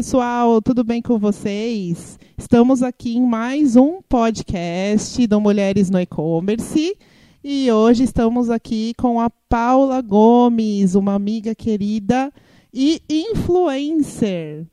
Pessoal, tudo bem com vocês? Estamos aqui em mais um podcast do Mulheres no E-Commerce e hoje estamos aqui com a Paula Gomes, uma amiga querida e influencer.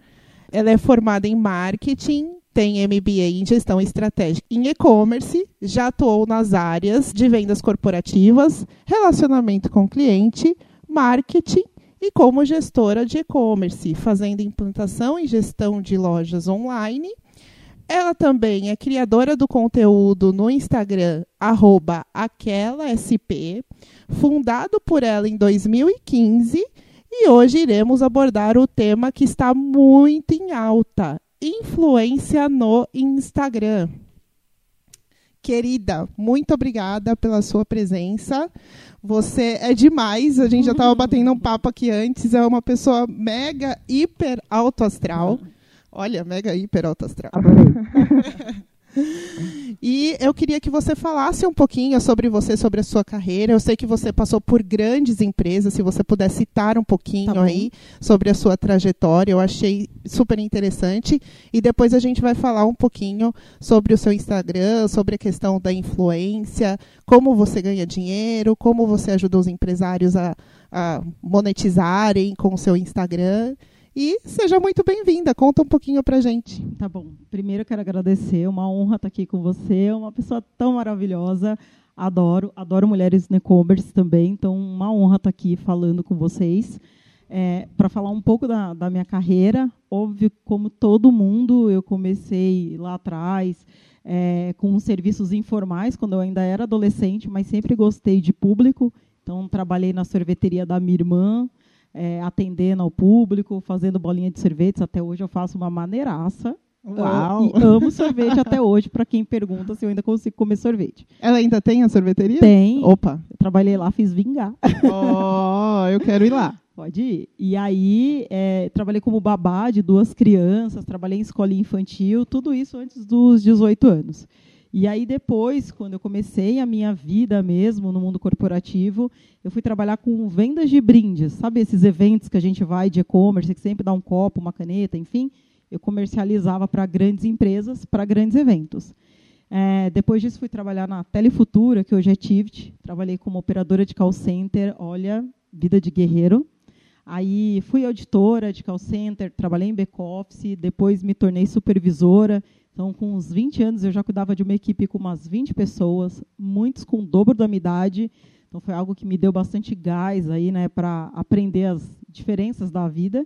Ela é formada em marketing, tem MBA em gestão estratégica em e-commerce, já atuou nas áreas de vendas corporativas, relacionamento com cliente, marketing e como gestora de e-commerce, fazendo implantação e gestão de lojas online. Ela também é criadora do conteúdo no Instagram, aquelasp, fundado por ela em 2015, e hoje iremos abordar o tema que está muito em alta: influência no Instagram. Querida, muito obrigada pela sua presença. Você é demais. A gente já estava batendo um papo aqui antes. É uma pessoa mega, hiper alto astral. Olha, mega, hiper alto astral. E eu queria que você falasse um pouquinho sobre você, sobre a sua carreira. Eu sei que você passou por grandes empresas, se você puder citar um pouquinho tá aí sobre a sua trajetória, eu achei super interessante. E depois a gente vai falar um pouquinho sobre o seu Instagram, sobre a questão da influência, como você ganha dinheiro, como você ajuda os empresários a, a monetizarem com o seu Instagram. E seja muito bem-vinda. Conta um pouquinho pra gente. Tá bom. Primeiro eu quero agradecer, uma honra estar aqui com você, uma pessoa tão maravilhosa. Adoro, adoro mulheres no e-commerce também, então uma honra estar aqui falando com vocês. É, para falar um pouco da, da, minha carreira, óbvio, como todo mundo, eu comecei lá atrás é, com serviços informais, quando eu ainda era adolescente, mas sempre gostei de público. Então, trabalhei na sorveteria da minha irmã, é, atendendo ao público, fazendo bolinha de sorvetes. Até hoje eu faço uma maneiraça. Uau. Uh, e amo sorvete até hoje, para quem pergunta se eu ainda consigo comer sorvete. Ela ainda tem a sorveteria? Tem. Opa. Eu trabalhei lá, fiz vingar. Oh, eu quero ir lá. Pode ir. E aí, é, trabalhei como babá de duas crianças, trabalhei em escolinha infantil, tudo isso antes dos 18 anos. E aí depois, quando eu comecei a minha vida mesmo no mundo corporativo, eu fui trabalhar com vendas de brindes, sabe esses eventos que a gente vai de e-commerce, que sempre dá um copo, uma caneta, enfim, eu comercializava para grandes empresas, para grandes eventos. É, depois disso fui trabalhar na Telefutura, que hoje é Tivit, trabalhei como operadora de call center, olha, vida de guerreiro. Aí fui auditora de call center, trabalhei em back-office, depois me tornei supervisora, então, com uns 20 anos, eu já cuidava de uma equipe com umas 20 pessoas, muitos com o dobro da minha idade. Então, foi algo que me deu bastante gás aí, né, para aprender as diferenças da vida.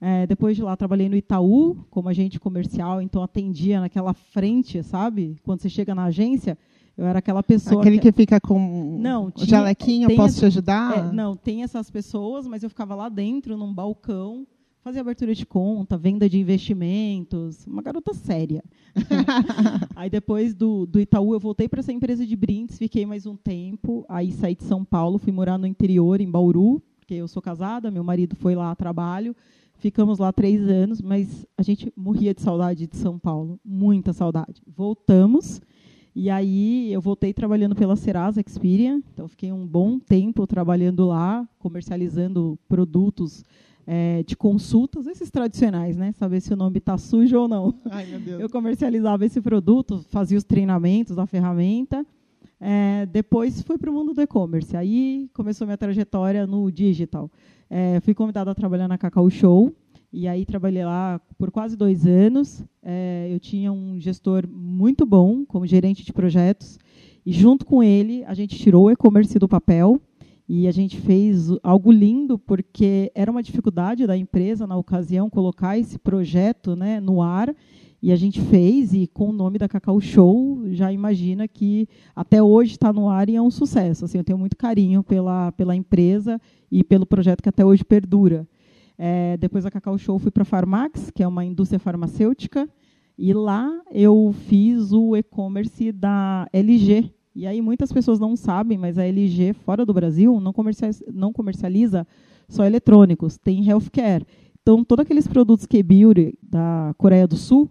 É, depois de lá, trabalhei no Itaú como agente comercial, então atendia naquela frente, sabe? Quando você chega na agência, eu era aquela pessoa. Aquele que, que fica com não, tinha, jalequinho, posso te ajudar? É, não, tem essas pessoas, mas eu ficava lá dentro, num balcão, fazia abertura de conta, venda de investimentos, uma garota séria. aí depois do, do Itaú eu voltei para essa empresa de brindes, fiquei mais um tempo, aí saí de São Paulo, fui morar no interior, em Bauru, porque eu sou casada, meu marido foi lá a trabalho, ficamos lá três anos, mas a gente morria de saudade de São Paulo, muita saudade. Voltamos, e aí eu voltei trabalhando pela Serasa Experian, então fiquei um bom tempo trabalhando lá, comercializando produtos é, de consultas, esses tradicionais, né? Saber se o nome está sujo ou não. Ai, eu comercializava esse produto, fazia os treinamentos da ferramenta. É, depois fui para o mundo do e-commerce. Aí começou minha trajetória no digital. É, fui convidada a trabalhar na Cacau Show. E aí trabalhei lá por quase dois anos. É, eu tinha um gestor muito bom como gerente de projetos. E junto com ele, a gente tirou o e-commerce do papel e a gente fez algo lindo, porque era uma dificuldade da empresa, na ocasião, colocar esse projeto né, no ar. E a gente fez, e com o nome da Cacau Show, já imagina que até hoje está no ar e é um sucesso. Assim, eu tenho muito carinho pela, pela empresa e pelo projeto que até hoje perdura. É, depois da Cacau Show, fui para a Farmax, que é uma indústria farmacêutica, e lá eu fiz o e-commerce da LG, e aí muitas pessoas não sabem, mas a LG fora do Brasil não comercializa, não comercializa só eletrônicos, tem healthcare. Então, todos aqueles produtos que beauty da Coreia do Sul,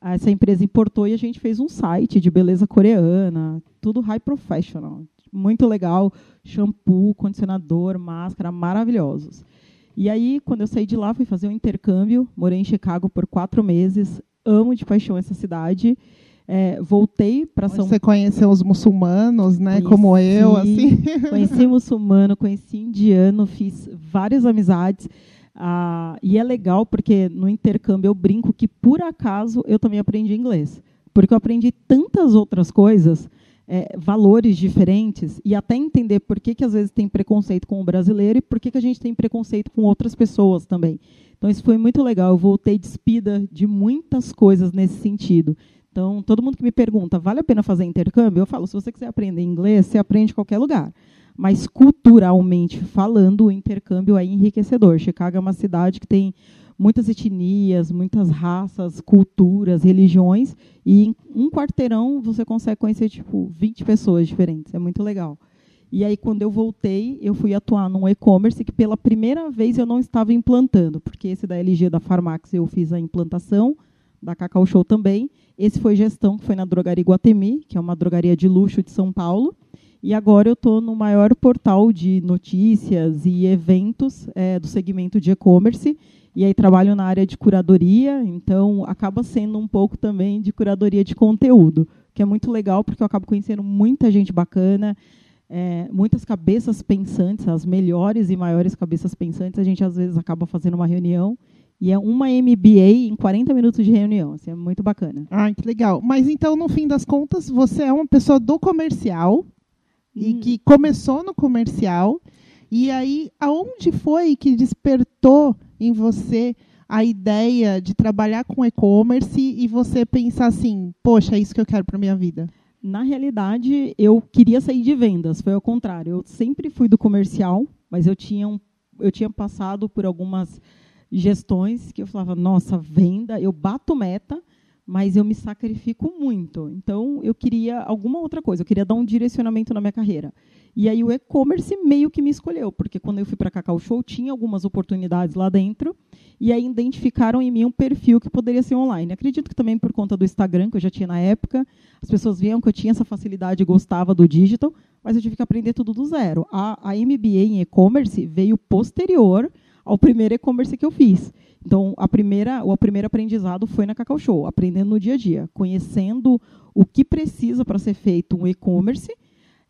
essa empresa importou e a gente fez um site de beleza coreana, tudo high professional, muito legal, shampoo, condicionador, máscara, maravilhosos. E aí, quando eu saí de lá, fui fazer um intercâmbio, morei em Chicago por quatro meses, amo de paixão essa cidade. É, voltei para São Você conheceu os muçulmanos, né? Conheci, como eu, assim. Conheci muçulmano, conheci indiano, fiz várias amizades. Ah, e é legal porque no intercâmbio eu brinco que, por acaso, eu também aprendi inglês. Porque eu aprendi tantas outras coisas, é, valores diferentes, e até entender por que, que às vezes tem preconceito com o brasileiro e por que, que a gente tem preconceito com outras pessoas também. Então, isso foi muito legal. Eu voltei despida de muitas coisas nesse sentido. Então, todo mundo que me pergunta, vale a pena fazer intercâmbio? Eu falo, se você quiser aprender inglês, você aprende em qualquer lugar mas culturalmente falando, o intercâmbio é enriquecedor. Chicago é uma cidade que tem muitas etnias, muitas raças, culturas, religiões, e em um quarteirão você consegue conhecer tipo 20 pessoas diferentes. É muito legal. E aí, quando eu voltei, eu fui atuar num e-commerce que pela primeira vez eu não estava implantando, porque esse da LG da Farmax eu fiz a implantação, da Cacau Show também. Esse foi gestão, que foi na Drogaria Guatemi, que é uma drogaria de luxo de São Paulo. E agora eu estou no maior portal de notícias e eventos é, do segmento de e-commerce. E aí trabalho na área de curadoria, então acaba sendo um pouco também de curadoria de conteúdo, que é muito legal porque eu acabo conhecendo muita gente bacana, é, muitas cabeças pensantes, as melhores e maiores cabeças pensantes. A gente às vezes acaba fazendo uma reunião e é uma MBA em 40 minutos de reunião. Assim, é muito bacana. Ah, que legal. Mas então, no fim das contas, você é uma pessoa do comercial, e hum. que começou no comercial. E aí, aonde foi que despertou em você a ideia de trabalhar com e-commerce e você pensar assim, poxa, é isso que eu quero para minha vida? Na realidade, eu queria sair de vendas, foi ao contrário. Eu sempre fui do comercial, mas eu tinha, um, eu tinha passado por algumas gestões que eu falava, nossa, venda, eu bato meta, mas eu me sacrifico muito. Então, eu queria alguma outra coisa, eu queria dar um direcionamento na minha carreira. E aí o e-commerce meio que me escolheu, porque quando eu fui para Cacau Show, tinha algumas oportunidades lá dentro, e aí identificaram em mim um perfil que poderia ser online. Acredito que também por conta do Instagram, que eu já tinha na época, as pessoas viam que eu tinha essa facilidade e gostava do digital, mas eu tive que aprender tudo do zero. A, a MBA em e-commerce veio posterior ao primeiro e-commerce que eu fiz. Então, a primeira, o primeiro aprendizado foi na Cacau Show, aprendendo no dia a dia, conhecendo o que precisa para ser feito um e-commerce,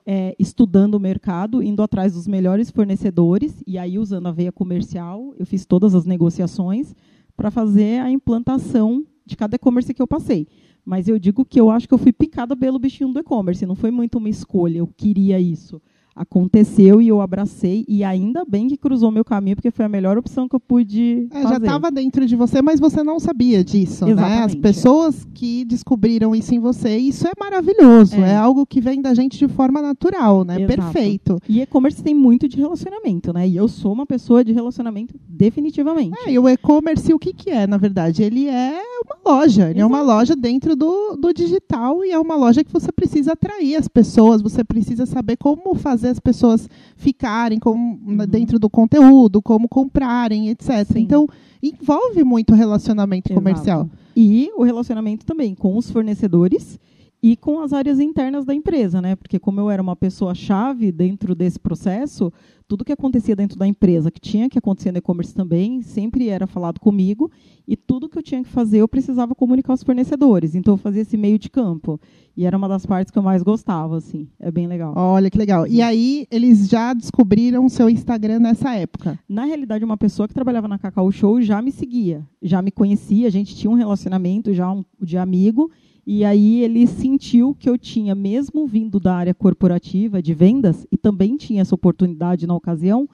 é, estudando o mercado, indo atrás dos melhores fornecedores, e aí, usando a veia comercial, eu fiz todas as negociações para fazer a implantação de cada e-commerce que eu passei. Mas eu digo que eu acho que eu fui picada pelo bichinho do e-commerce, não foi muito uma escolha, eu queria isso aconteceu e eu abracei e ainda bem que cruzou meu caminho porque foi a melhor opção que eu pude é, fazer. Já estava dentro de você, mas você não sabia disso, Exatamente, né? As pessoas que descobriram isso em você, isso é maravilhoso, é. é. algo que vem da gente de forma natural, né? Exato. Perfeito. E e-commerce tem muito de relacionamento, né? E eu sou uma pessoa de relacionamento definitivamente. É, e o e-commerce o que que é, na verdade? Ele é uma loja, ele Exato. é uma loja dentro do, do digital e é uma loja que você precisa atrair as pessoas, você precisa saber como fazer fazer as pessoas ficarem com, uhum. dentro do conteúdo, como comprarem, etc. Sim. Então, envolve muito relacionamento Exato. comercial. E o relacionamento também com os fornecedores e com as áreas internas da empresa, né? Porque como eu era uma pessoa chave dentro desse processo, tudo que acontecia dentro da empresa, que tinha que acontecer no e-commerce também, sempre era falado comigo, e tudo que eu tinha que fazer, eu precisava comunicar aos fornecedores. Então eu fazia esse meio de campo. E era uma das partes que eu mais gostava, assim. É bem legal. Olha que legal. E aí, eles já descobriram o seu Instagram nessa época? Na realidade, uma pessoa que trabalhava na Cacau Show já me seguia, já me conhecia, a gente tinha um relacionamento já um, de amigo, e aí ele sentiu que eu tinha, mesmo vindo da área corporativa de vendas, e também tinha essa oportunidade na ocasião,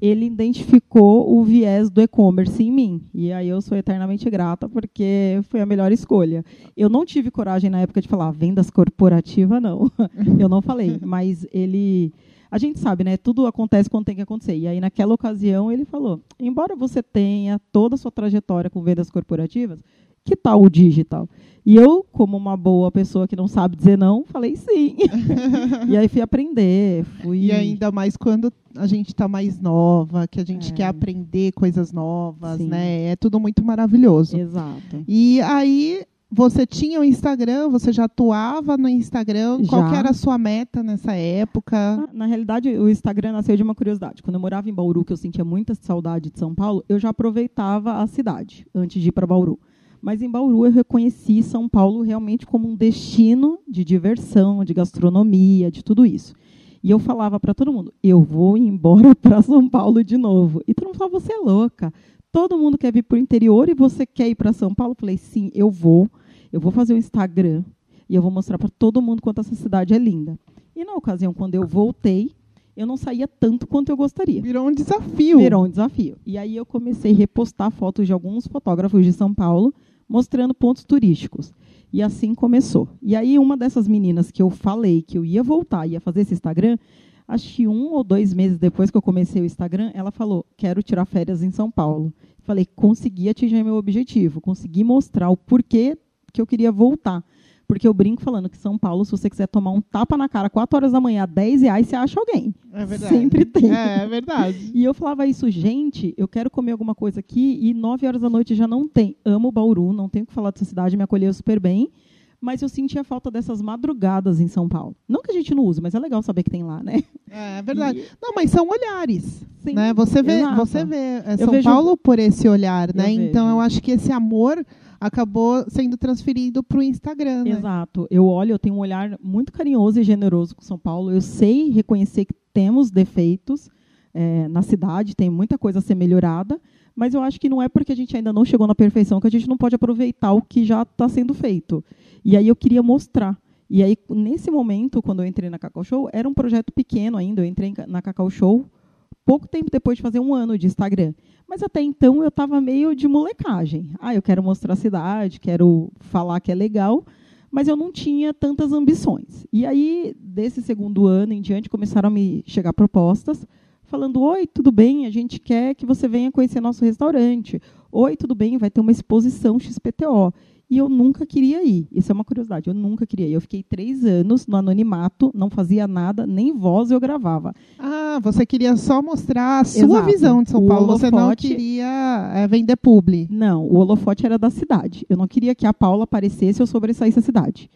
ele identificou o viés do e-commerce em mim. E aí eu sou eternamente grata porque foi a melhor escolha. Eu não tive coragem na época de falar vendas corporativa, não. eu não falei, mas ele a gente sabe, né? Tudo acontece quando tem que acontecer. E aí, naquela ocasião, ele falou: embora você tenha toda a sua trajetória com vendas corporativas, que tal o digital? E eu, como uma boa pessoa que não sabe dizer não, falei sim. e aí fui aprender. Fui... E ainda mais quando a gente está mais nova, que a gente é. quer aprender coisas novas, sim. né? É tudo muito maravilhoso. Exato. E aí você tinha o Instagram, você já atuava no Instagram? Já. Qual era a sua meta nessa época? Na, na realidade, o Instagram nasceu de uma curiosidade. Quando eu morava em Bauru, que eu sentia muita saudade de São Paulo, eu já aproveitava a cidade antes de ir para Bauru. Mas em Bauru eu reconheci São Paulo realmente como um destino de diversão, de gastronomia, de tudo isso. E eu falava para todo mundo: eu vou embora para São Paulo de novo. E todo mundo falava: você é louca. Todo mundo quer vir para o interior e você quer ir para São Paulo? Eu falei: sim, eu vou. Eu vou fazer o Instagram e eu vou mostrar para todo mundo quanto essa cidade é linda. E na ocasião, quando eu voltei, eu não saía tanto quanto eu gostaria. Virou um desafio. Virou um desafio. E aí eu comecei a repostar fotos de alguns fotógrafos de São Paulo, mostrando pontos turísticos. E assim começou. E aí uma dessas meninas que eu falei que eu ia voltar, ia fazer esse Instagram, acho que um ou dois meses depois que eu comecei o Instagram, ela falou: quero tirar férias em São Paulo. Falei: consegui atingir meu objetivo, consegui mostrar o porquê que eu queria voltar. Porque eu brinco falando que São Paulo, se você quiser tomar um tapa na cara 4 horas da manhã, 10 reais, você acha alguém. É verdade. Sempre tem. É, é verdade. E eu falava isso, gente, eu quero comer alguma coisa aqui e 9 horas da noite já não tem. Amo Bauru, não tenho o que falar dessa cidade, me acolheu super bem. Mas eu sentia falta dessas madrugadas em São Paulo. Não que a gente não use, mas é legal saber que tem lá, né? É, é verdade. E- Não, mas são olhares. Sim, né? Você vê, exato. você vê é, São vejo- Paulo por esse olhar, né? Eu Então vejo. eu acho que esse amor acabou sendo transferido para o Instagram, né? Exato. Eu olho, eu tenho um olhar muito carinhoso e generoso com São Paulo. Eu sei reconhecer que temos defeitos eh, na cidade, tem muita coisa a ser melhorada, mas eu acho que não é porque a gente ainda não chegou na perfeição que a gente não pode aproveitar o que já está sendo feito. E aí eu queria mostrar. E aí, nesse momento, quando eu entrei na Cacau Show, era um projeto pequeno ainda. Eu entrei na Cacau Show pouco tempo depois de fazer um ano de Instagram. Mas até então eu estava meio de molecagem. Ah, eu quero mostrar a cidade, quero falar que é legal, mas eu não tinha tantas ambições. E aí, desse segundo ano em diante, começaram a me chegar propostas falando: Oi, tudo bem? A gente quer que você venha conhecer nosso restaurante. Oi, tudo bem? Vai ter uma exposição XPTO. E eu nunca queria ir. Isso é uma curiosidade. Eu nunca queria ir. Eu fiquei três anos no anonimato, não fazia nada, nem voz eu gravava. Ah, você queria só mostrar a sua Exato. visão de São O Paulo. Você não holofote- queria é, vender publi. Não, o holofote era da cidade. Eu não queria que a Paula aparecesse ou sobressaísse a cidade.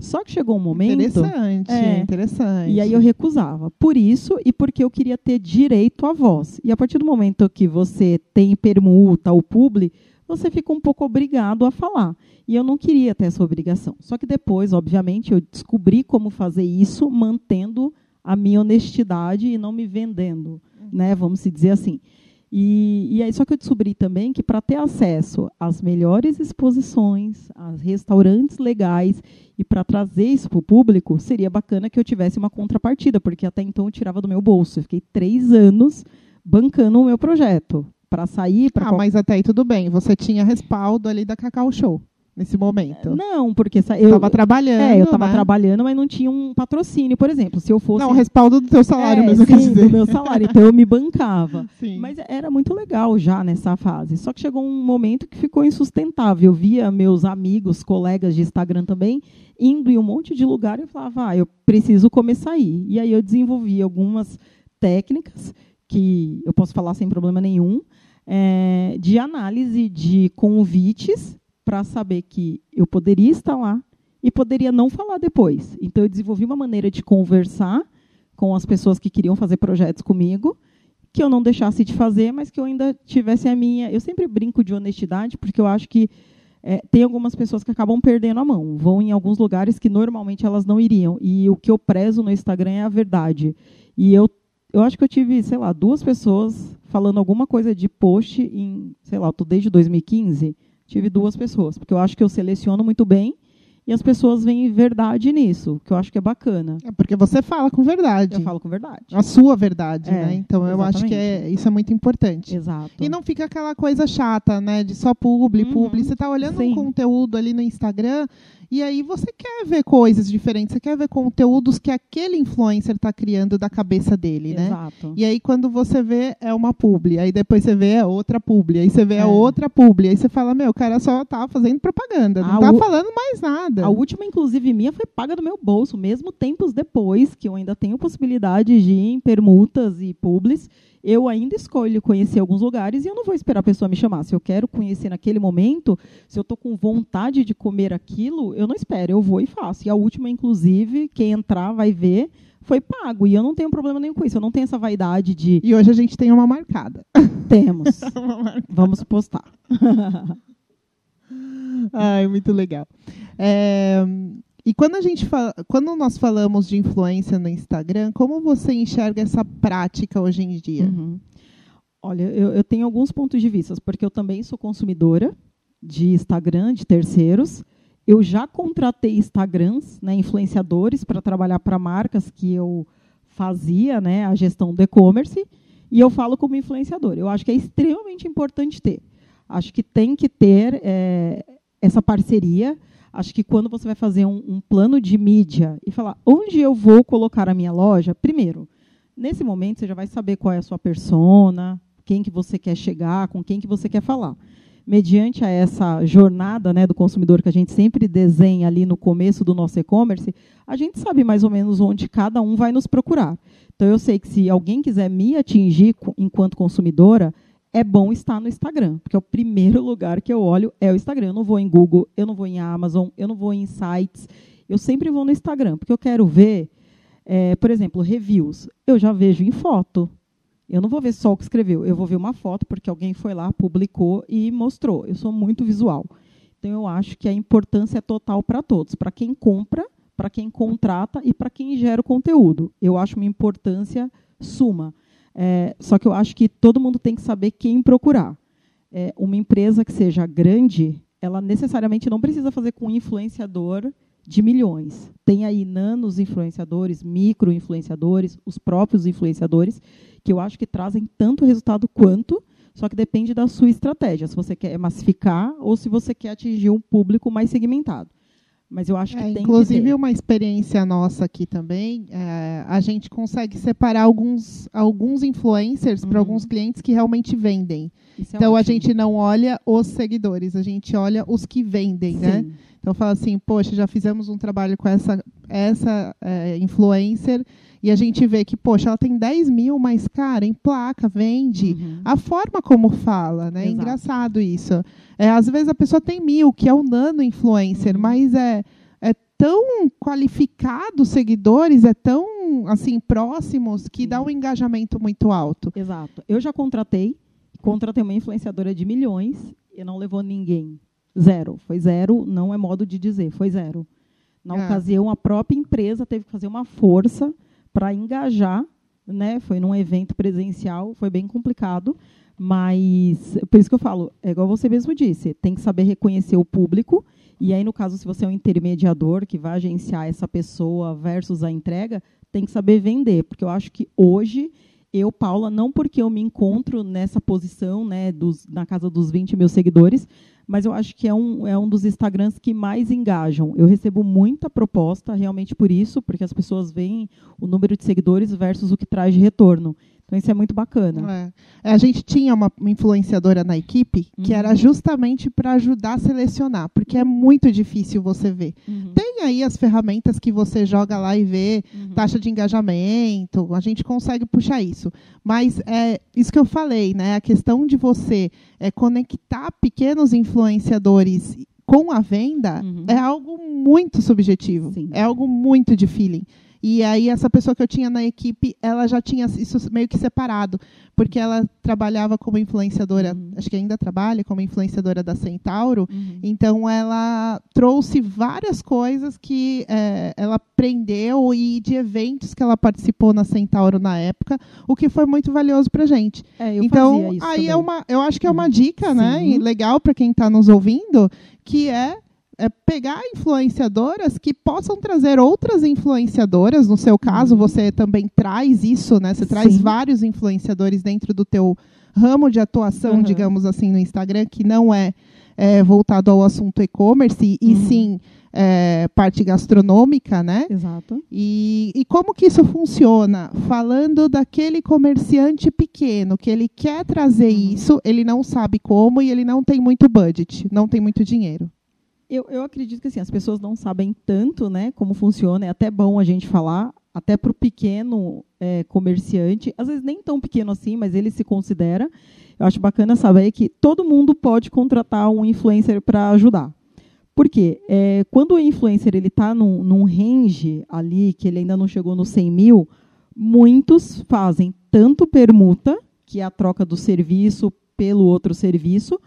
Só que chegou um momento. Interessante, É. interessante. E aí eu recusava. Por isso e porque eu queria ter direito à voz. E a partir do momento que você tem permuta ou publi, você fica um pouco obrigado a falar. E eu não queria ter essa obrigação. Só que depois, obviamente, eu descobri como fazer isso mantendo a minha honestidade e não me vendendo, né? Vamos se dizer assim. E, e aí só que eu descobri também que para ter acesso às melhores exposições, a restaurantes legais e para trazer isso para o público, seria bacana que eu tivesse uma contrapartida, porque até então eu tirava do meu bolso. Eu fiquei três anos bancando o meu projeto para sair para Ah, mas até aí tudo bem. Você tinha respaldo ali da Cacau Show nesse momento. não, porque eu Estava trabalhando. é, eu estava né? trabalhando, mas não tinha um patrocínio, por exemplo. Se eu fosse Não, respaldo do teu salário É, mesmo, quer sim, dizer. do meu salário. Então eu me bancava. Sim. Mas era muito legal já nessa fase. Só que chegou um momento que ficou insustentável. Eu via meus amigos, colegas de Instagram também, indo em um monte de lugar e eu falava, ah, eu preciso começar a ir. E aí eu desenvolvi algumas técnicas que eu posso falar sem problema nenhum, eh, de análise de convites para saber que eu poderia estar lá e poderia não falar depois. Então eu desenvolvi uma maneira de conversar com as pessoas que queriam fazer projetos comigo, que eu não deixasse de fazer, mas que eu ainda tivesse a minha. Eu sempre brinco de honestidade, porque eu acho que eh, tem algumas pessoas que acabam perdendo a mão, vão em alguns lugares que normalmente elas não iriam. E o que eu prezo no Instagram é a verdade. E eu, eu acho que eu tive, sei lá, duas pessoas falando alguma coisa de post em, sei lá, eu tô desde 2015, tive duas pessoas, porque eu acho que eu seleciono muito bem e as pessoas veem verdade nisso, que eu acho que é bacana. É porque você fala com verdade. Eu falo com verdade. A sua verdade, É, né? Então eu acho que é, isso é muito importante. Exato. E não fica aquela coisa chata, né? De só publi, Uhum. publi. Você tá olhando Sim. um conteúdo ali no Instagram e aí você quer ver coisas diferentes. Você quer ver conteúdos que aquele influencer está criando da cabeça dele, né? Exato. E aí quando você vê é uma publi, aí depois você vê é outra publi, aí você vê É. a outra publi, aí você fala, meu, o cara só tá fazendo propaganda, não Ah, tá falando mais nada. A última, inclusive, minha foi paga do meu bolso, mesmo tempos depois, que eu ainda tenho possibilidade de ir em permutas e publis. Eu ainda escolho conhecer alguns lugares e eu não vou esperar a pessoa me chamar. Se eu quero conhecer naquele momento, se eu estou com vontade de comer aquilo, eu não espero, eu vou e faço. E a última, inclusive, quem entrar vai ver, foi pago. E eu não tenho problema nenhum com isso. Eu não tenho essa vaidade de. E hoje a gente tem uma marcada. Temos. Vamos postar. Ai, muito legal. É, e quando a gente fala, quando nós falamos de influência no Instagram, como você enxerga essa prática hoje em dia? Uhum. Olha, eu, eu, tenho alguns pontos de vista, porque eu também sou consumidora de Instagram, de terceiros. Eu já contratei Instagrams, né, influenciadores, para trabalhar para marcas que eu fazia né, a gestão do e-commerce. E eu falo como influenciador. Eu acho que é extremamente importante ter. Acho que tem que ter é, essa parceria Acho que quando você vai fazer um, um plano de mídia e falar onde eu vou colocar a minha loja, primeiro, nesse momento você já vai saber qual é a sua persona, quem que você quer chegar, com quem que você quer falar. Mediante a essa jornada né, do consumidor que a gente sempre desenha ali no começo do nosso e-commerce, a gente sabe mais ou menos onde cada um vai nos procurar. Então, eu sei que se alguém quiser me atingir enquanto consumidora, é bom estar no Instagram, porque é o primeiro lugar que eu olho é o Instagram. Eu não vou em Google, eu não vou em Amazon, eu não vou em sites. Eu sempre vou no Instagram, porque eu quero ver, é, por exemplo, reviews. Eu já vejo em foto. Eu não vou ver só o que escreveu, eu vou ver uma foto porque alguém foi lá, publicou e mostrou. Eu sou muito visual. Então eu acho que a importância é total para todos, para quem compra, para quem contrata e para quem gera o conteúdo. Eu acho uma importância suma. É, só que eu acho que todo mundo tem que saber quem procurar. É, uma empresa que seja grande, ela necessariamente não precisa fazer com influenciador de milhões. Tem aí nanos influenciadores, micro influenciadores, os próprios influenciadores, que eu acho que trazem tanto resultado quanto, só que depende da sua estratégia, se você quer massificar ou se você quer atingir um público mais segmentado. Mas eu acho que é, tem Inclusive, que uma experiência nossa aqui também, é, a gente consegue separar alguns, alguns influencers uhum. para alguns clientes que realmente vendem. Isso é então, é a gente não olha os seguidores, a gente olha os que vendem, né? Sim. né? Então, fala assim, poxa, já fizemos um trabalho com essa, essa é, influencer e a gente vê que, poxa, ela tem 10 mil, mas, cara, em placa, vende. Uhum. A forma como fala, né? É engraçado isso. É, às vezes a pessoa tem mil, que é o nano influencer, uhum. mas é, é tão qualificado os seguidores, é tão assim próximos que dá um engajamento muito alto. Exato. Eu já contratei, contratei uma influenciadora de milhões e não levou ninguém. Zero. Foi zero, não é modo de dizer, foi zero. Na é. ocasião, a própria empresa teve que fazer uma força para engajar, né? Foi num evento presencial, foi bem complicado, mas por isso que eu falo, é igual você mesmo disse, tem que saber reconhecer o público. E aí, no caso, se você é um intermediador que vai agenciar essa pessoa versus a entrega, tem que saber vender, porque eu acho que hoje eu, Paula, não porque eu me encontro nessa posição, né, dos, na casa dos 20 mil seguidores, mas eu acho que é um, é um dos Instagrams que mais engajam. Eu recebo muita proposta realmente por isso, porque as pessoas veem o número de seguidores versus o que traz de retorno. Então isso é muito bacana. É. A gente tinha uma influenciadora na equipe que uhum. era justamente para ajudar a selecionar, porque é muito difícil você ver. Uhum. Tem aí as ferramentas que você joga lá e vê uhum. taxa de engajamento, a gente consegue puxar isso. Mas é isso que eu falei, né? A questão de você é, conectar pequenos influenciadores com a venda uhum. é algo muito subjetivo. Sim. É algo muito de feeling. E aí essa pessoa que eu tinha na equipe, ela já tinha isso meio que separado, porque ela trabalhava como influenciadora, uhum. acho que ainda trabalha como influenciadora da Centauro. Uhum. Então ela trouxe várias coisas que é, ela aprendeu e de eventos que ela participou na Centauro na época, o que foi muito valioso para gente. É, então aí também. é uma, eu acho que é uma uhum. dica, né, Sim. né, legal para quem está nos ouvindo, que é é pegar influenciadoras que possam trazer outras influenciadoras. No seu caso, uhum. você também traz isso, né? Você Sim. traz vários influenciadores dentro do teu ramo de atuação, uhum. digamos assim, no Instagram, que não é, é voltado ao assunto e-commerce, e uhum. sim é, parte gastronômica, né? Exato. E, e como que isso funciona? Falando daquele comerciante pequeno, que ele quer trazer uhum. isso, ele não sabe como e ele não tem muito budget, não tem muito dinheiro. Eu, eu acredito que assim, as pessoas não sabem tanto né, como funciona, é até bom a gente falar. até para o pequeno é, comerciante, às vezes nem tão pequeno assim, mas ele se considera. Eu acho bacana saber que todo mundo pode contratar um influencer para ajudar. Por quê? É, quando o influencer está num, num range ali, que ele ainda não chegou no 100 mil, muitos fazem tanto permuta, que é a troca do serviço pelo outro serviço,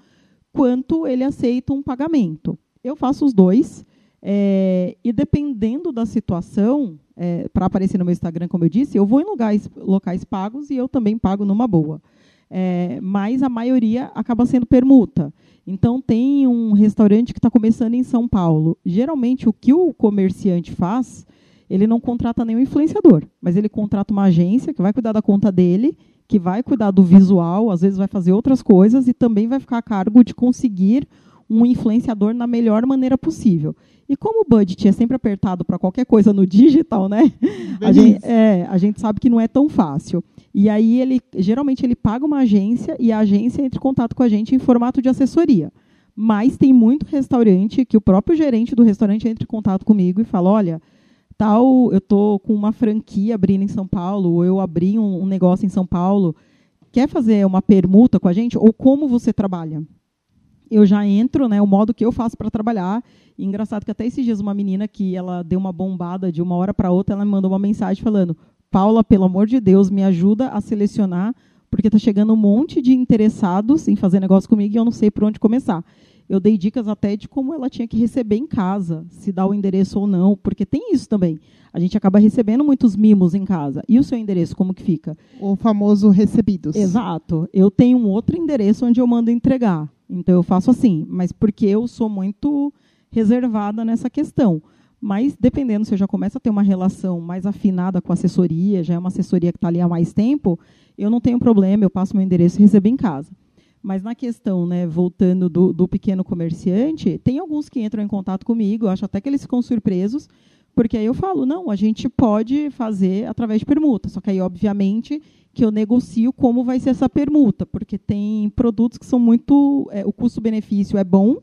quanto ele aceita um pagamento. Eu faço os dois. É, e dependendo da situação, é, para aparecer no meu Instagram, como eu disse, eu vou em lugares, locais pagos e eu também pago numa boa. É, mas a maioria acaba sendo permuta. Então, tem um restaurante que está começando em São Paulo. Geralmente, o que o comerciante faz, ele não contrata nenhum influenciador, mas ele contrata uma agência que vai cuidar da conta dele, que vai cuidar do visual, às vezes vai fazer outras coisas e também vai ficar a cargo de conseguir um influenciador na melhor maneira possível. E como o budget é sempre apertado para qualquer coisa no digital, né? A gente, é, a gente, sabe que não é tão fácil. E aí ele geralmente ele paga uma agência e a agência entra em contato com a gente em formato de assessoria. Mas tem muito restaurante que o próprio gerente do restaurante entra em contato comigo e fala: olha, tal, eu tô com uma franquia abrindo em São Paulo, ou eu abri um, um negócio em São Paulo, quer fazer uma permuta com a gente? Ou como você trabalha? Eu já entro, né, o modo que eu faço para trabalhar. E engraçado que até esses dias uma menina que ela deu uma bombada de uma hora para outra, ela me mandou uma mensagem falando: "Paula, pelo amor de Deus, me ajuda a selecionar, porque está chegando um monte de interessados em fazer negócio comigo e eu não sei por onde começar". Eu dei dicas até de como ela tinha que receber em casa, se dá o endereço ou não, porque tem isso também. A gente acaba recebendo muitos mimos em casa. E o seu endereço, como que fica? O famoso recebidos. Exato. Eu tenho um outro endereço onde eu mando entregar. Então eu faço assim, mas porque eu sou muito reservada nessa questão. Mas dependendo, se eu já começo a ter uma relação mais afinada com a assessoria, já é uma assessoria que está ali há mais tempo, eu não tenho problema, eu passo meu endereço e recebo em casa. Mas na questão, né, voltando do, do pequeno comerciante, tem alguns que entram em contato comigo, eu acho até que eles ficam surpresos, porque aí eu falo, não, a gente pode fazer através de permuta. Só que aí, obviamente, que eu negocio como vai ser essa permuta, porque tem produtos que são muito. É, o custo-benefício é bom,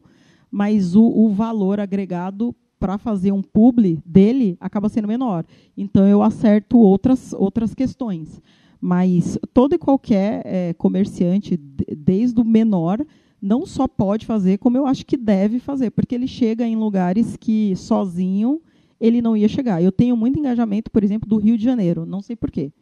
mas o, o valor agregado para fazer um publi dele acaba sendo menor. Então eu acerto outras, outras questões. Mas todo e qualquer é, comerciante, desde o menor, não só pode fazer, como eu acho que deve fazer, porque ele chega em lugares que sozinho ele não ia chegar. Eu tenho muito engajamento, por exemplo, do Rio de Janeiro, não sei porquê,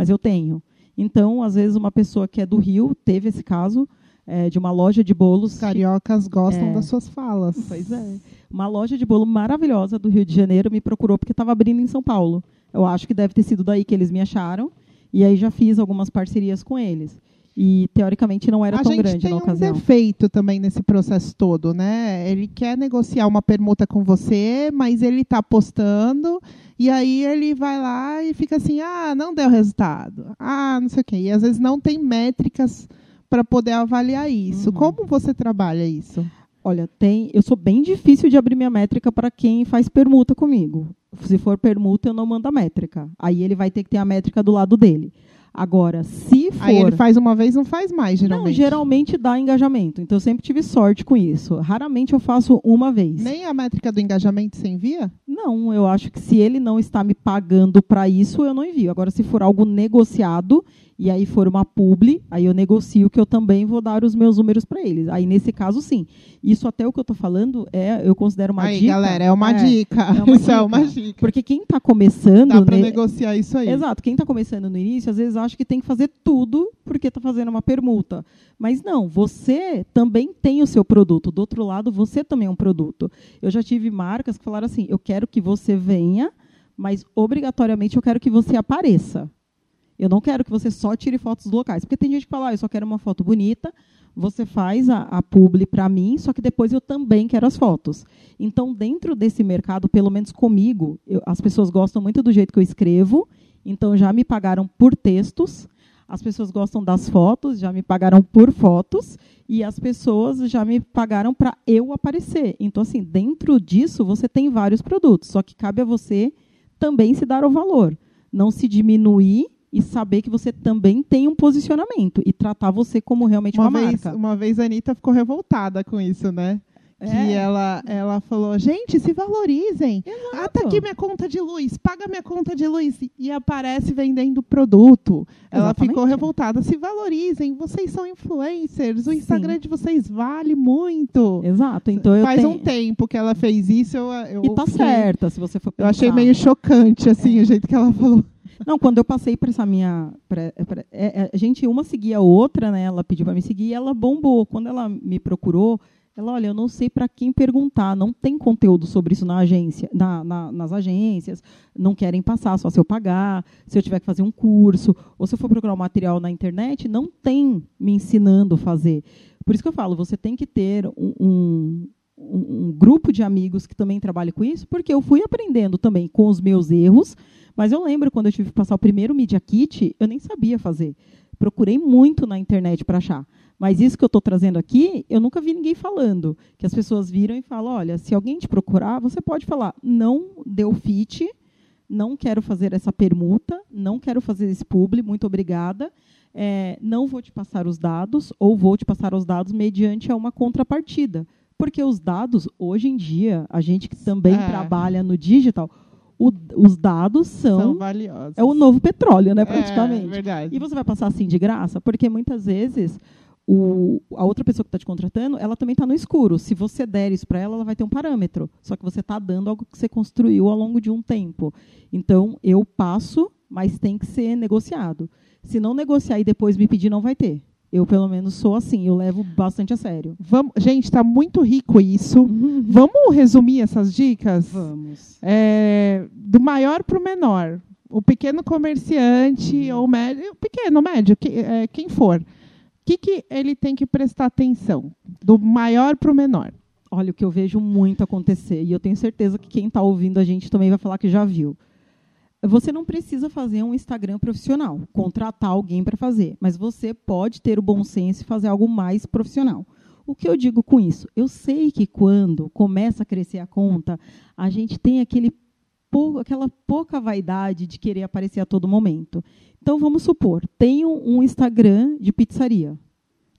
mas eu tenho. Então, às vezes, uma pessoa que é do Rio, teve esse caso, é, de uma loja de bolos. Os cariocas gostam é, das suas falas. Pois é. Uma loja de bolo maravilhosa do Rio de Janeiro me procurou porque estava abrindo em São Paulo. Eu acho que deve ter sido daí que eles me acharam. E aí já fiz algumas parcerias com eles. E teoricamente não era a tão grande na ocasião. A gente tem um defeito também nesse processo todo, né? Ele quer negociar uma permuta com você, mas ele está apostando e aí ele vai lá e fica assim: "Ah, não deu resultado. Ah, não sei o quê". E às vezes não tem métricas para poder avaliar isso. Uhum. Como você trabalha isso? Olha, tem, eu sou bem difícil de abrir minha métrica para quem faz permuta comigo. Se for permuta, eu não mando a métrica. Aí ele vai ter que ter a métrica do lado dele. Agora, se for. Aí ele faz uma vez, não faz mais, geralmente. Não, geralmente dá engajamento. Então eu sempre tive sorte com isso. Raramente eu faço uma vez. Nem a métrica do engajamento você envia? Não, eu acho que se ele não está me pagando para isso, eu não envio. Agora, se for algo negociado e aí for uma publi, aí eu negocio que eu também vou dar os meus números para eles. Aí nesse caso sim. Isso até o que eu estou falando é, eu considero uma aí, dica. galera, é uma é, dica. É uma isso dica. é uma dica. Porque quem está começando, dá para né, negociar isso aí. Exato. Quem está começando no início, às vezes acha que tem que fazer tudo porque está fazendo uma permuta. Mas não, você também tem o seu produto. Do outro lado, você também é um produto. Eu já tive marcas que falaram assim: "Eu quero que você venha, mas obrigatoriamente eu quero que você apareça". Eu não quero que você só tire fotos locais. Porque tem gente que fala, ah, eu só quero uma foto bonita, você faz a, a publi para mim, só que depois eu também quero as fotos. Então, dentro desse mercado, pelo menos comigo, eu, as pessoas gostam muito do jeito que eu escrevo, então já me pagaram por textos. As pessoas gostam das fotos, já me pagaram por fotos, e as pessoas já me pagaram para eu aparecer. Então, assim, dentro disso, você tem vários produtos, só que cabe a você também se dar o valor. Não se diminuir e saber que você também tem um posicionamento e tratar você como realmente uma, uma vez, marca. Uma vez a Anitta ficou revoltada com isso, né? Que É. ela, ela falou, gente, se valorizem. Ah, tá Exato. aqui minha conta de luz, paga minha conta de luz. E aparece vendendo produto. Ela Exatamente. ficou revoltada. Se valorizem, vocês são influencers. O Sim. Instagram de vocês vale muito. Exato. Então eu Faz tenho... um tempo que ela fez isso. Eu, eu E tá fiquei- certa, se você for Eu achei pensar. meio chocante, assim, o jeito que ela falou. Não, quando eu passei para essa minha. pra- pra- é, é, a gente, uma seguia a outra, né? Ela pediu para me seguir e ela bombou. Quando ela me procurou, ela, olha, eu não sei para quem perguntar. Não tem conteúdo sobre isso na agência, na- na- nas agências. Não querem passar, só se eu pagar, se eu tiver que fazer um curso, ou se eu for procurar um material na internet, não tem me ensinando a fazer. Por isso que eu falo, você tem que ter um, um- um- grupo de amigos que também trabalhe com isso, porque eu fui aprendendo também com os meus erros, mas eu lembro quando eu tive que passar o primeiro Media Kit, eu nem sabia fazer. Procurei muito na internet para achar. Mas isso que eu estou trazendo aqui, eu nunca vi ninguém falando. Que as pessoas viram e falam: olha, se alguém te procurar, você pode falar, não deu fit, não quero fazer essa permuta, não quero fazer esse publi, muito obrigada. é, não vou te passar os dados, ou vou te passar os dados mediante a uma contrapartida. Porque os dados, hoje em dia, a gente que também É. trabalha no digital, o- os dados São são. valiosos. é o novo petróleo, né, É, praticamente. verdade. E você vai passar assim de graça? Porque muitas vezes o, a outra pessoa que está te contratando, ela também está no escuro. Se você der isso para ela, ela vai ter um parâmetro. Só que você está dando algo que você construiu ao longo de um tempo. Então, eu passo, mas tem que ser negociado. Se não negociar e depois me pedir, não vai ter. Eu, pelo menos, sou assim. Eu levo bastante a sério. Vamos, gente, está muito rico isso. Vamos resumir essas dicas? Vamos. É, do maior para o menor. O pequeno comerciante ou médio, pequeno, médio, que- é, quem for. O que, que ele tem que prestar atenção? Do maior para o menor. Olha, o que eu vejo muito acontecer, e eu tenho certeza que quem está ouvindo a gente também vai falar que já viu. Você não precisa fazer um Instagram profissional, contratar alguém para fazer, mas você pode ter o bom senso e fazer algo mais profissional. O que eu digo com isso? Eu sei que quando começa a crescer a conta, a gente tem aquele pou- aquela pouca vaidade de querer aparecer a todo momento. Então, vamos supor, tenho um Instagram de pizzaria.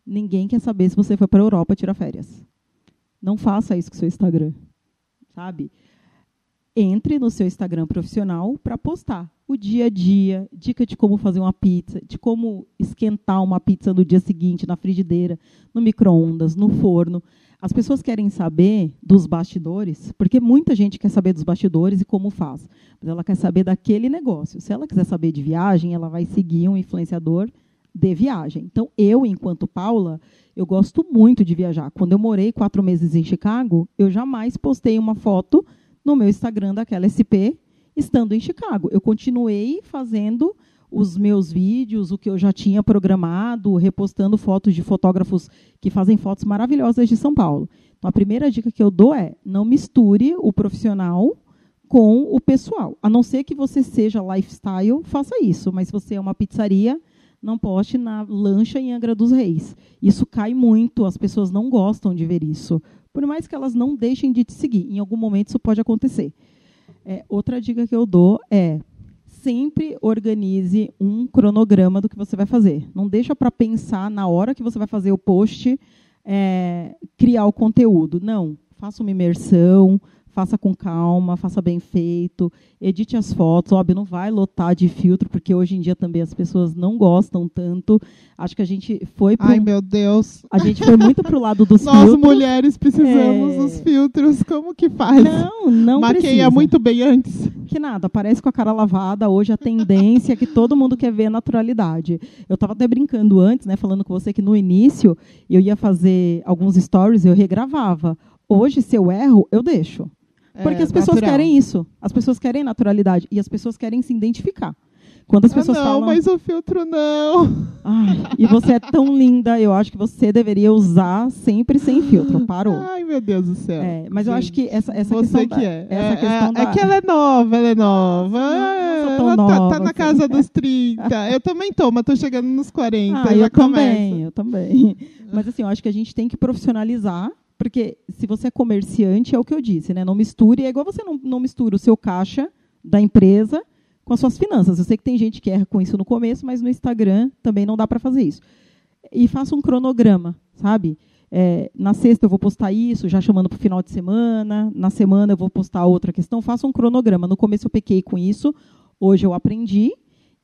Ninguém quer saber se você foi para a Europa tirar férias. Não faça isso com o seu Instagram. Sabe? Entre no seu Instagram profissional para postar o dia a dia, dica de como fazer uma pizza, de como esquentar uma pizza no dia seguinte na frigideira, no micro-ondas, no forno. As pessoas querem saber dos bastidores, porque muita gente quer saber dos bastidores e como faz. Mas ela quer saber daquele negócio. Se ela quiser saber de viagem, ela vai seguir um influenciador de viagem. Então, eu, enquanto Paula, eu gosto muito de viajar. Quando eu morei quatro meses em Chicago, eu jamais postei uma foto no meu Instagram daquela SP estando em Chicago. Eu continuei fazendo os meus vídeos, o que eu já tinha programado, repostando fotos de fotógrafos que fazem fotos maravilhosas de São Paulo. Então, a primeira dica que eu dou é não misture o profissional com o pessoal. A não ser que você seja lifestyle, faça isso. Mas se você é uma pizzaria, não poste na lancha em Angra dos Reis. Isso cai muito, as pessoas não gostam de ver isso. Por mais que elas não deixem de te seguir, em algum momento isso pode acontecer. É, outra dica que eu dou é sempre organize um cronograma do que você vai fazer. Não deixa para pensar na hora que você vai fazer o post, é, criar o conteúdo. Não, faça uma imersão, faça com calma, faça bem feito, edite as fotos. Óbvio, não vai lotar de filtro, porque hoje em dia também as pessoas não gostam tanto. Acho que a gente foi pro, Ai, meu Deus. a gente foi muito pro lado dos Nós filtros. mulheres precisamos É. dos filtros. Como que faz? Não, não Maqueia precisa. muito bem antes. Que nada, aparece com a cara lavada. Hoje a tendência é que todo mundo quer ver a naturalidade. Eu estava até brincando antes, né, falando com você que no início eu ia fazer alguns stories, eu regravava. Hoje, se eu erro, eu deixo. Porque É, as pessoas natural. querem isso. As pessoas querem naturalidade. E as pessoas querem se identificar. Quando as pessoas ah, não, falam. mas o filtro não. "Ai, e você é tão linda, eu acho que você deveria usar sempre sem filtro. Parou. Ai, meu Deus do céu. É, mas eu acho que essa, essa Você questão. que da- é. Essa é, questão é, da- é que ela é nova, ela é nova. Não, não tão ela tá, tá nova na assim. casa dos 30. Eu também tô, mas tô chegando nos 40. Ah, eu começa. também, eu também. Mas assim, eu acho que a gente tem que profissionalizar, porque se você é comerciante, é o que eu disse, né? Não misture, é igual você não, não mistura o seu caixa da empresa com as suas finanças. Eu sei que tem gente que erra com isso no começo, mas no Instagram também não dá para fazer isso. E faça um cronograma, sabe? é, na sexta eu vou postar isso, já chamando para o final de semana, na semana eu vou postar outra questão, faça um cronograma. No começo eu pequei com isso, hoje eu aprendi.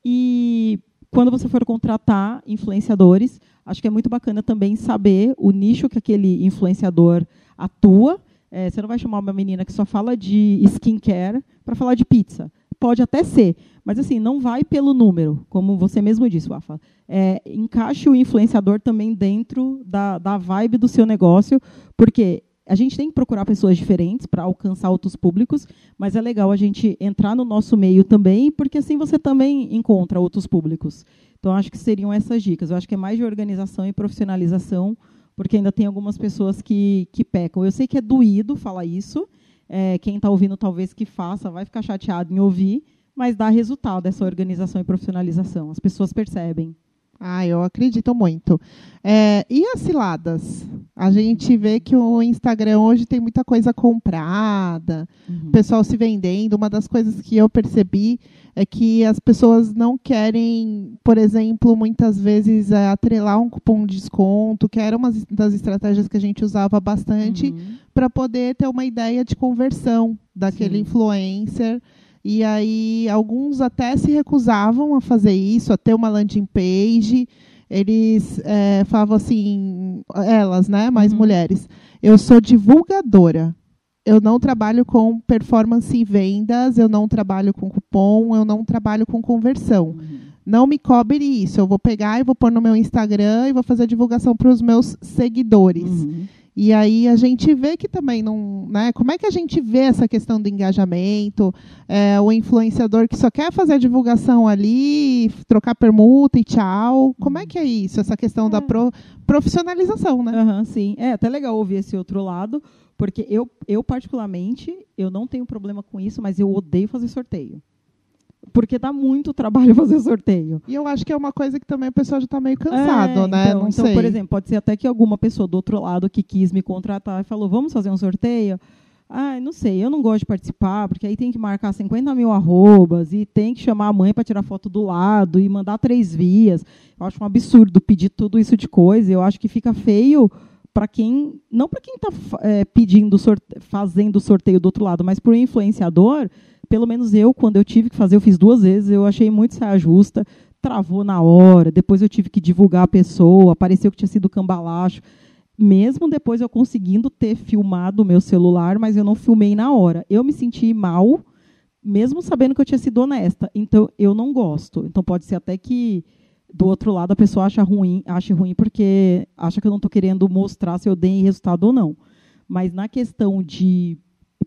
E quando você for contratar influenciadores, acho que é muito bacana também saber o nicho que aquele influenciador atua. É, você não vai chamar uma menina que só fala de skincare para falar de pizza. Pode até ser, mas assim, não vai pelo número, como você mesmo disse, Wafa. É, encaixe o influenciador também dentro da, da vibe do seu negócio, porque a gente tem que procurar pessoas diferentes para alcançar outros públicos, mas é legal a gente entrar no nosso meio também, porque assim você também encontra outros públicos. Então, acho que seriam essas dicas. Eu acho que é mais de organização e profissionalização, porque ainda tem algumas pessoas que, que pecam. Eu sei que é doído falar isso, é, quem está ouvindo talvez que faça, vai ficar chateado em ouvir, mas dá resultado essa organização e profissionalização. As pessoas percebem. Ah, eu acredito muito. É, e as ciladas? A gente vê que o Instagram hoje tem muita coisa comprada, uhum. pessoal se vendendo. Uma das coisas que eu percebi é que as pessoas não querem, por exemplo, muitas vezes é, atrelar um cupom de desconto, que era uma das estratégias que a gente usava bastante, uhum. para poder ter uma ideia de conversão daquele Sim. influencer. E aí alguns até se recusavam a fazer isso, a ter uma landing page. Eles é, falavam assim, elas, né, mais uhum. mulheres, eu sou divulgadora. Eu não trabalho com performance e vendas, eu não trabalho com cupom, eu não trabalho com conversão. Uhum. Não me cobre isso. Eu vou pegar e vou pôr no meu Instagram e vou fazer divulgação para os meus seguidores. Uhum. E aí a gente vê que também não. Né, como é que a gente vê essa questão do engajamento? É, o influenciador que só quer fazer a divulgação ali, trocar permuta e tchau. Como é que é isso? Essa questão é. da pro, profissionalização, né? Uhum, sim. É até legal ouvir esse outro lado, porque eu, eu, particularmente, eu não tenho problema com isso, mas eu odeio fazer sorteio porque dá muito trabalho fazer sorteio. E eu acho que é uma coisa que também o pessoal já está meio cansado, é, né? Então, Não então sei. por exemplo, pode ser até que alguma pessoa do outro lado que quis me contratar e falou, vamos fazer um sorteio? Ah, não sei, eu não gosto de participar, porque aí tem que marcar 50 mil arrobas e tem que chamar a mãe para tirar foto do lado e mandar três vias. Eu acho um absurdo pedir tudo isso de coisa. Eu acho que fica feio para quem. Não para quem está é, pedindo, sorte, fazendo o sorteio do outro lado, mas para o influenciador pelo menos eu, quando eu tive que fazer, eu fiz duas vezes, eu achei muito saia justa, travou na hora, depois eu tive que divulgar a pessoa, apareceu que tinha sido cambalacho. Mesmo depois eu conseguindo ter filmado o meu celular, mas eu não filmei na hora. Eu me senti mal, mesmo sabendo que eu tinha sido honesta. Então, eu não gosto. Então, pode ser até que do outro lado a pessoa acha ruim, ache ruim porque acha que eu não estou querendo mostrar se eu dei resultado ou não. Mas na questão de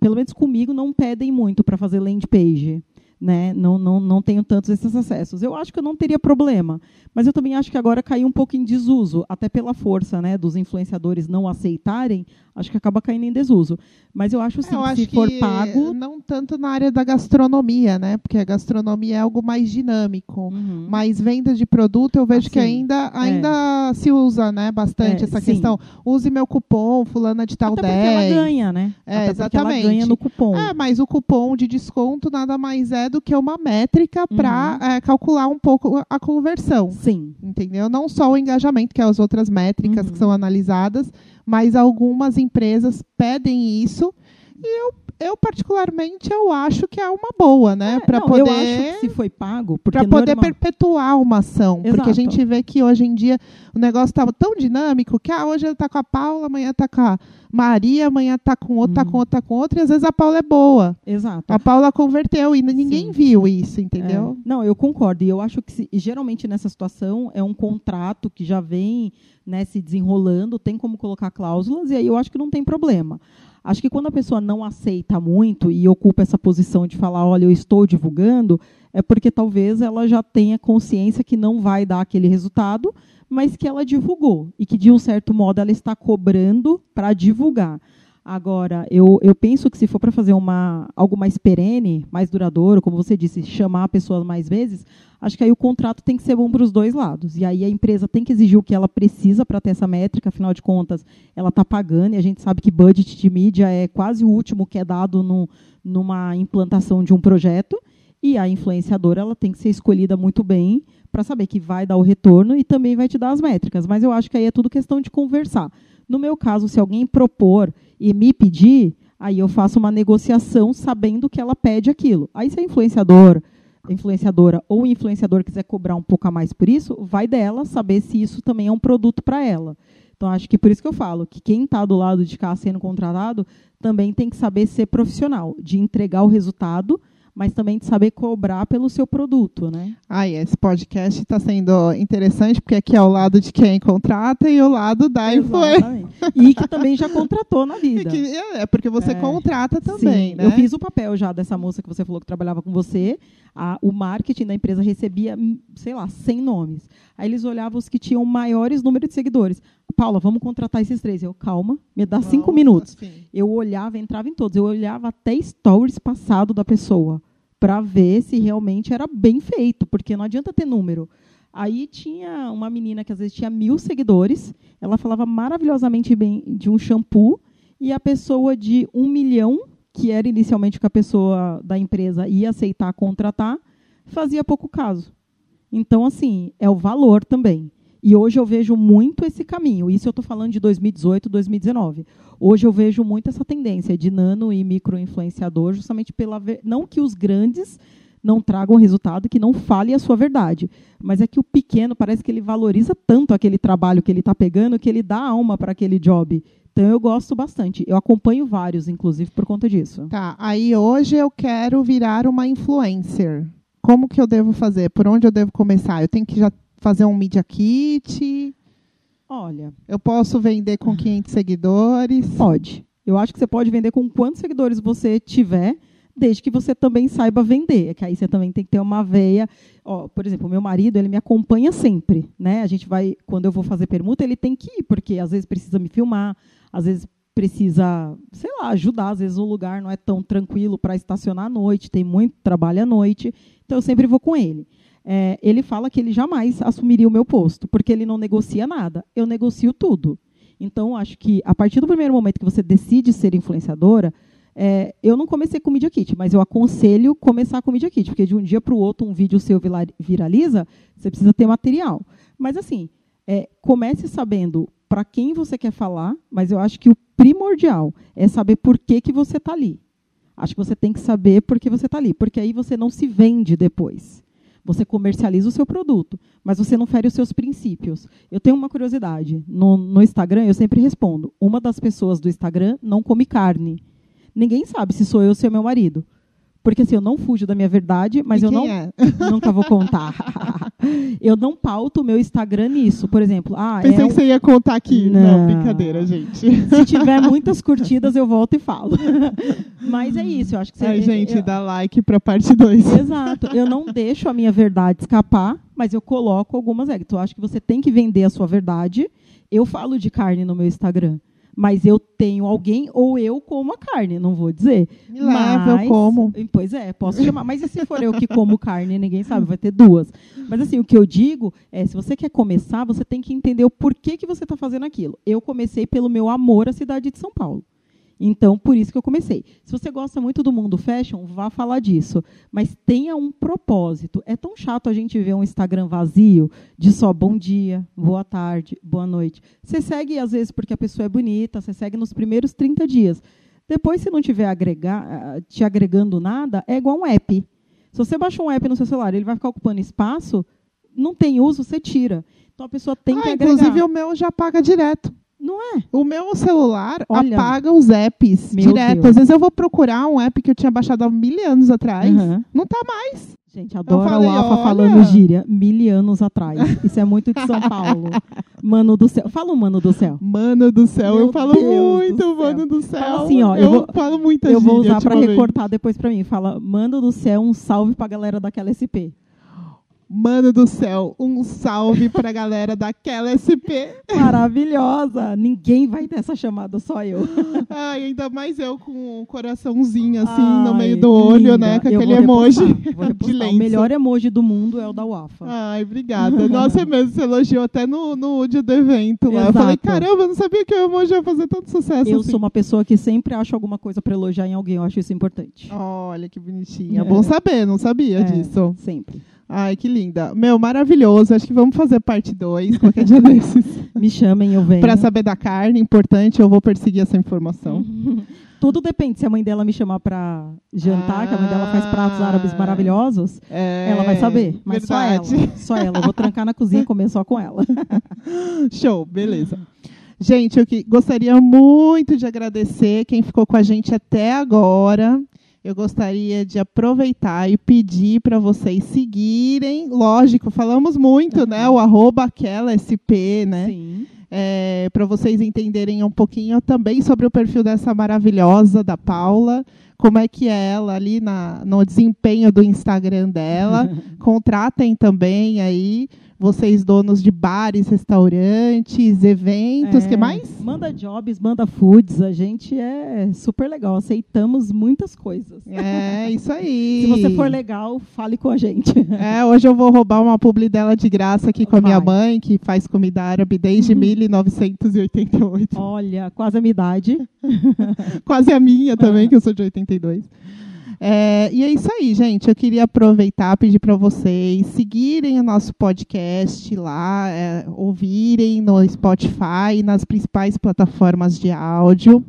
pelo menos comigo, não pedem muito para fazer land page né? Não, não, não tenho tantos esses acessos. Eu acho que eu não teria problema, mas eu também acho que agora caiu um pouco em desuso, até pela força, né, dos influenciadores não aceitarem, acho que acaba caindo em desuso. Mas eu acho sim, eu acho se for pago, não tanto na área da gastronomia, né? Porque a gastronomia é algo mais dinâmico, uhum. mas venda de produto eu vejo assim, que ainda ainda é. se usa, né, bastante é, essa sim. questão. Use meu cupom, fulana de tal até 10. Porque ela ganha, né? É, até exatamente. ela ganha no cupom. É, mas o cupom de desconto nada mais é do que uma métrica para uhum. é, calcular um pouco a conversão. Sim. Entendeu? Não só o engajamento, que é as outras métricas uhum. que são analisadas, mas algumas empresas pedem isso. E eu eu particularmente eu acho que é uma boa, né, é, para poder. Eu acho que se foi pago, para poder normal... perpetuar uma ação, Exato. porque a gente vê que hoje em dia o negócio está tão dinâmico que ah, hoje ele está com a Paula, amanhã está com a Maria, amanhã está com outra, está com outra, tá com outra, e às vezes a Paula é boa. Exato. A Paula converteu e ninguém Sim. viu isso, entendeu? É. Não, eu concordo. E eu acho que se, geralmente nessa situação é um contrato que já vem né, se desenrolando, tem como colocar cláusulas, e aí eu acho que não tem problema. Acho que quando a pessoa não aceita muito e ocupa essa posição de falar, olha, eu estou divulgando, é porque talvez ela já tenha consciência que não vai dar aquele resultado, mas que ela divulgou e que, de um certo modo, ela está cobrando para divulgar. Agora, eu, eu penso que se for para fazer uma, algo mais perene, mais duradouro, como você disse, chamar a pessoa mais vezes, acho que aí o contrato tem que ser bom para os dois lados. E aí a empresa tem que exigir o que ela precisa para ter essa métrica, afinal de contas, ela está pagando, e a gente sabe que budget de mídia é quase o último que é dado no, numa implantação de um projeto. E a influenciadora ela tem que ser escolhida muito bem para saber que vai dar o retorno e também vai te dar as métricas. Mas eu acho que aí é tudo questão de conversar No meu caso, se alguém propor e me pedir, aí eu faço uma negociação sabendo que ela pede aquilo. Aí se a influenciador, influenciadora ou influenciador quiser cobrar um pouco a mais por isso, vai dela saber se isso também é um produto para ela. Então, acho que por isso que eu falo que quem está do lado de cá sendo contratado também tem que saber ser profissional, de entregar o resultado mas também de saber cobrar pelo seu produto, né? Ah, esse podcast está sendo interessante, porque aqui é o lado de quem contrata e o lado da influência. E que também já contratou na vida. Que, é, porque você é, contrata também, sim, né? Eu fiz o papel já dessa moça que você falou que trabalhava com você. A, o marketing da empresa recebia, sei lá, 100 nomes. Aí eles olhavam os que tinham maiores número de seguidores. Paula, vamos contratar esses três. Eu, calma, me dá Nossa, cinco minutos. Sim. Eu olhava, entrava em todos. Eu olhava até stories passado da pessoa para ver se realmente era bem feito, porque não adianta ter número. Aí tinha uma menina que às vezes tinha mil seguidores, ela falava maravilhosamente bem de um shampoo, e a pessoa de um milhão, que era inicialmente o que a pessoa da empresa ia aceitar contratar, fazia pouco caso. Então, assim, é o valor também. E hoje eu vejo muito esse caminho. Isso eu estou falando de 2018, 2019. Hoje eu vejo muito essa tendência de nano e micro influenciador, justamente pela não que os grandes não tragam resultado, que não fale a sua verdade, mas é que o pequeno parece que ele valoriza tanto aquele trabalho que ele está pegando que ele dá alma para aquele job. Então eu gosto bastante. Eu acompanho vários, inclusive, por conta disso. Tá. Aí hoje eu quero virar uma influencer. Como que eu devo fazer? Por onde eu devo começar? Eu tenho que já fazer um Media Kit? Olha. Eu posso vender com 500 seguidores? Pode. Eu acho que você pode vender com quantos seguidores você tiver, desde que você também saiba vender. É que aí você também tem que ter uma veia. Ó, por exemplo, o meu marido, ele me acompanha sempre. Né? A gente vai, quando eu vou fazer permuta, ele tem que ir, porque às vezes precisa me filmar, às vezes precisa, sei lá, ajudar. Às vezes o lugar não é tão tranquilo para estacionar à noite, tem muito trabalho à noite. Então eu sempre vou com ele é, ele fala que ele jamais assumiria o meu posto, porque ele não negocia nada. Eu negocio tudo. Então, acho que a partir do primeiro momento que você decide ser influenciadora, é, eu não comecei com Media Kit, mas eu aconselho começar com Media Kit, porque de um dia para o outro um vídeo seu viraliza, você precisa ter material. Mas, assim, é, comece sabendo para quem você quer falar, mas eu acho que o primordial é saber por que, que você está ali. Acho que você tem que saber por que você está ali, porque aí você não se vende depois. Você comercializa o seu produto, mas você não fere os seus princípios. Eu tenho uma curiosidade. No, no Instagram, eu sempre respondo: uma das pessoas do Instagram não come carne. Ninguém sabe se sou eu ou se é meu marido. Porque assim, eu não fujo da minha verdade, mas e eu não é? nunca vou contar. eu não pauto o meu Instagram nisso. Por exemplo, ah, Pensei é que você ia contar aqui. Não. não, brincadeira, gente. Se tiver muitas curtidas, eu volto e falo. mas é isso, eu acho que você Ai, gente, eu, dá like para parte 2. Exato. Eu não deixo a minha verdade escapar, mas eu coloco algumas regras. Então, eu acho que você tem que vender a sua verdade. Eu falo de carne no meu Instagram mas eu tenho alguém ou eu como a carne, não vou dizer. Me leva, eu como. Pois é, posso chamar. Mas e se for eu que como carne, ninguém sabe, vai ter duas. Mas assim, o que eu digo é, se você quer começar, você tem que entender o porquê que você está fazendo aquilo. Eu comecei pelo meu amor à cidade de São Paulo. Então, por isso que eu comecei. Se você gosta muito do mundo fashion, vá falar disso. Mas tenha um propósito. É tão chato a gente ver um Instagram vazio de só bom dia, boa tarde, boa noite. Você segue, às vezes, porque a pessoa é bonita, você segue nos primeiros 30 dias. Depois, se não tiver agregar, te agregando nada, é igual um app. Se você baixar um app no seu celular, ele vai ficar ocupando espaço, não tem uso, você tira. Então a pessoa tem ah, que agregar. Inclusive o meu já paga direto. Não é? O meu celular Olha, apaga os apps direto. Deus. Às vezes eu vou procurar um app que eu tinha baixado há mil anos atrás. Uhum. Não tá mais. Gente, adoro falei, o Alfa falando gíria. Mil anos atrás. Isso é muito de São Paulo. Mano do céu. Fala o mano do céu. Mano do céu. Meu eu falo Deus muito, mano do céu. Fala assim, ó. Eu, eu vou, falo muita Eu vou usar para recortar depois para mim. Fala, mano do céu, um salve pra galera daquela SP. Mano do céu, um salve pra galera daquela SP. Maravilhosa! Ninguém vai ter essa chamada, só eu. Ai, ainda mais eu com um coraçãozinho assim Ai, no meio do olho, né? linda. né? Com aquele emoji de lenço. O melhor emoji do mundo é o da Wafa. Ai, obrigada. Nossa, é mesmo, você elogiou até no, no dia do evento lá. Exato. Eu falei, caramba, eu não sabia que o emoji ia fazer tanto sucesso Eu assim. sou uma pessoa que sempre acha alguma coisa pra elogiar em alguém, eu acho isso importante. Olha, que bonitinha. É. Bom saber, não sabia é, disso. Sempre. Ai, que linda. Meu, maravilhoso. Acho que vamos fazer parte 2, qualquer dia desses. Me chamem, eu venho. Pra saber da carne, importante, eu vou perseguir essa informação. Tudo depende. Se a mãe dela me chamar pra jantar, que a mãe dela faz pratos Ah. árabes maravilhosos, É, ela vai saber. Mas verdade. só ela. Só ela. Eu vou trancar na cozinha e comer só com ela. Show, beleza. Gente, eu que- gostaria muito de agradecer quem ficou com a gente até agora. Eu gostaria de aproveitar e pedir para vocês seguirem. Lógico, falamos muito, né? O arroba aquela SP, né? Sim. para vocês entenderem um pouquinho também sobre o perfil dessa maravilhosa da Paula, como é que é ela ali na, no desempenho do Instagram dela. Contratem também aí vocês donos de bares, restaurantes, eventos, É, que mais? Manda jobs, manda foods. A gente é super legal. Aceitamos muitas coisas. É isso aí. Se você for legal, fale com a gente. É, hoje eu vou roubar uma publi dela de graça aqui com a minha Vai. mãe, que faz comida árabe desde 1988. Olha, quase a minha idade. Quase a minha também, que eu sou de 82. É, e é isso aí, gente. Eu queria aproveitar, pedir para vocês seguirem o nosso podcast lá, é, ouvirem no Spotify, nas principais plataformas de áudio.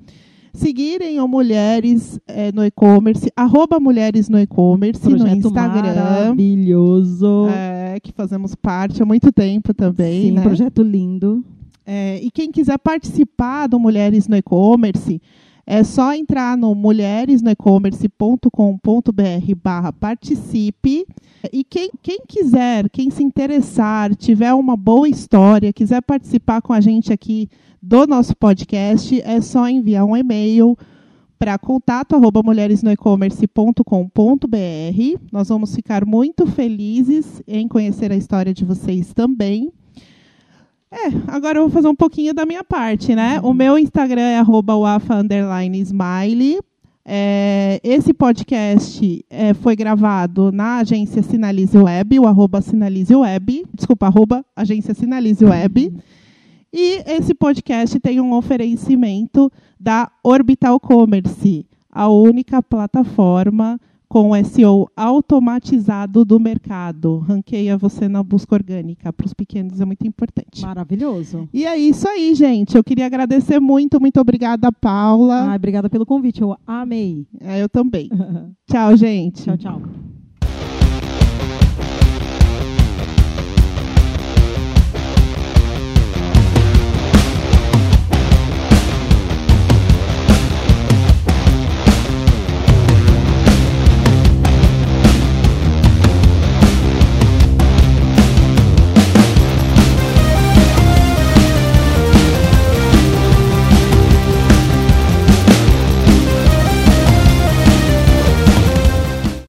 Seguirem o Mulheres é, no e-commerce, arroba Mulheres no e-commerce no Instagram. maravilhoso. É, que fazemos parte há muito tempo também, Sim, né? projeto lindo. É, e quem quiser participar do Mulheres no E-Commerce, é só entrar no mulheresnoecommerce.com.br barra participe. E quem, quem quiser, quem se interessar, tiver uma boa história, quiser participar com a gente aqui do nosso podcast, é só enviar um e-mail para contato arroba. Nós vamos ficar muito felizes em conhecer a história de vocês também. É, agora eu vou fazer um pouquinho da minha parte, né? O meu Instagram é arroba. É, esse podcast é, foi gravado na agência Sinalize Web, o arroba Sinalize Web, desculpa, arroba agência Sinalize Web. E esse podcast tem um oferecimento da Orbital Commerce, a única plataforma com SEO automatizado do mercado. Ranqueia você na busca orgânica. Para os pequenos é muito importante. Maravilhoso. E é isso aí, gente. Eu queria agradecer muito. Muito obrigada, Paula. Ai, obrigada pelo convite. Eu amei. É, eu também. Tchau, gente. Tchau, tchau.